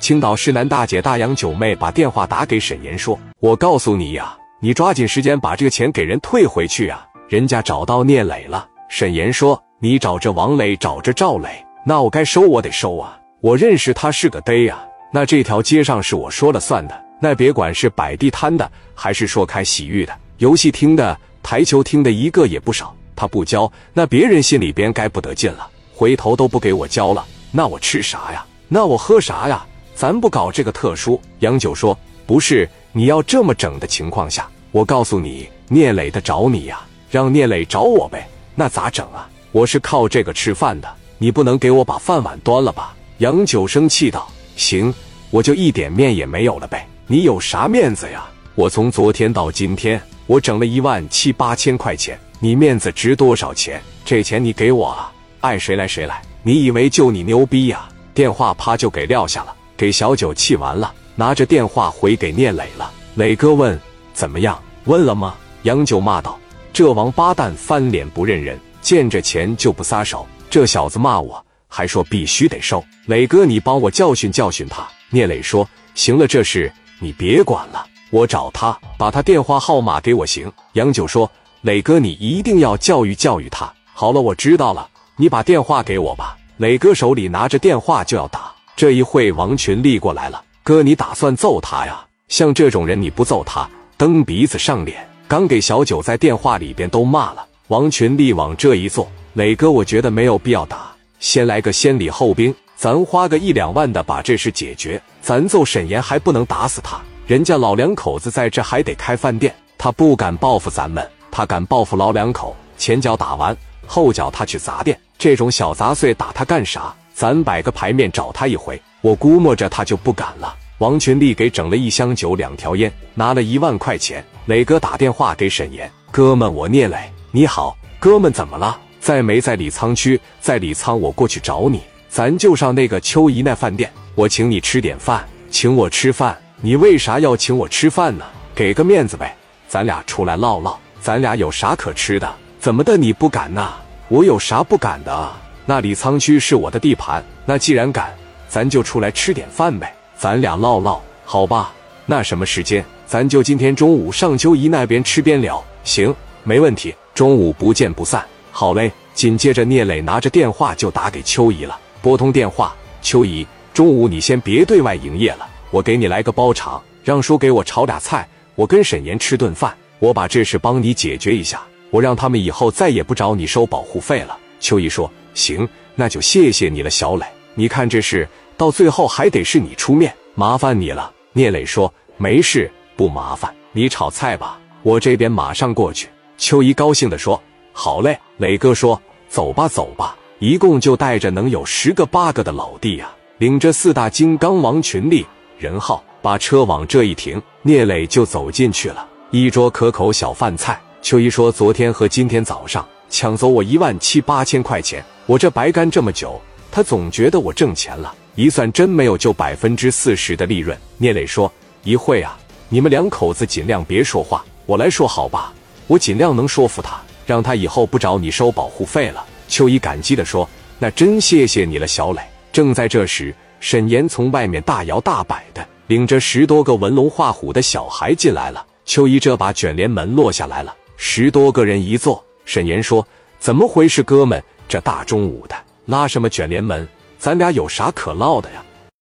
青岛市南大姐大杨九妹把电话打给沈岩说：“我告诉你呀，你抓紧时间把这个钱给人退回去啊！人家找到聂磊了。”沈岩说：“你找着王磊，找着赵磊，那我该收我得收啊！我认识他是个嘚呀。那这条街上是我说了算的。那别管是摆地摊的，还是说开洗浴的、游戏厅的、台球厅的，一个也不少。他不交，那别人心里边该不得劲了，回头都不给我交了，那我吃啥呀？那我喝啥呀？”咱不搞这个特殊。杨九说：“不是，你要这么整的情况下，我告诉你，聂磊的找你呀，让聂磊找我呗。那咋整啊？我是靠这个吃饭的，你不能给我把饭碗端了吧？”杨九生气道：“行，我就一点面也没有了呗。你有啥面子呀？我从昨天到今天，我整了一万七八千块钱，你面子值多少钱？这钱你给我啊，爱谁来谁来。你以为就你牛逼呀？”电话啪就给撂下了。给小九气完了，拿着电话回给聂磊了。磊哥问：“怎么样？问了吗？”杨九骂道：“这王八蛋翻脸不认人，见着钱就不撒手。这小子骂我，还说必须得收。磊哥，你帮我教训教训他。”聂磊说：“行了，这事你别管了，我找他，把他电话号码给我行。”杨九说：“磊哥，你一定要教育教育他。”好了，我知道了，你把电话给我吧。磊哥手里拿着电话就要打。这一会，王群立过来了。哥，你打算揍他呀？像这种人，你不揍他，蹬鼻子上脸。刚给小九在电话里边都骂了。王群立往这一坐，磊哥，我觉得没有必要打，先来个先礼后兵，咱花个一两万的把这事解决。咱揍沈岩还不能打死他，人家老两口子在这还得开饭店，他不敢报复咱们，他敢报复老两口。前脚打完，后脚他去砸店，这种小杂碎打他干啥？咱摆个牌面找他一回，我估摸着他就不敢了。王群力给整了一箱酒、两条烟，拿了一万块钱。磊哥打电话给沈岩，哥们，我聂磊，你好，哥们，怎么了？在没在李沧区？在李沧，我过去找你，咱就上那个秋姨那饭店，我请你吃点饭，请我吃饭，你为啥要请我吃饭呢？给个面子呗，咱俩出来唠唠，咱俩有啥可吃的？怎么的，你不敢呐？我有啥不敢的？那李沧区是我的地盘，那既然敢，咱就出来吃点饭呗，咱俩唠唠，好吧？那什么时间？咱就今天中午上秋姨那边吃边聊。行，没问题，中午不见不散。好嘞。紧接着，聂磊拿着电话就打给秋姨了，拨通电话，秋姨，中午你先别对外营业了，我给你来个包场，让叔给我炒俩菜，我跟沈岩吃顿饭，我把这事帮你解决一下，我让他们以后再也不找你收保护费了。秋姨说。行，那就谢谢你了，小磊。你看这事到最后还得是你出面，麻烦你了。聂磊说：“没事，不麻烦，你炒菜吧，我这边马上过去。”秋姨高兴地说：“好嘞。”磊哥说：“走吧，走吧。”一共就带着能有十个八个的老弟呀，领着四大金刚王群力、任浩，把车往这一停，聂磊就走进去了。一桌可口小饭菜。秋姨说：“昨天和今天早上。”抢走我一万七八千块钱，我这白干这么久，他总觉得我挣钱了。一算真没有就百分之四十的利润。聂磊说：“一会啊，你们两口子尽量别说话，我来说好吧？我尽量能说服他，让他以后不找你收保护费了。”秋姨感激地说：“那真谢谢你了，小磊。”正在这时，沈岩从外面大摇大摆的领着十多个纹龙画虎的小孩进来了。秋姨这把卷帘门落下来了，十多个人一坐。沈岩说：“怎么回事，哥们？这大中午的拉什么卷帘门？咱俩有啥可唠的呀？”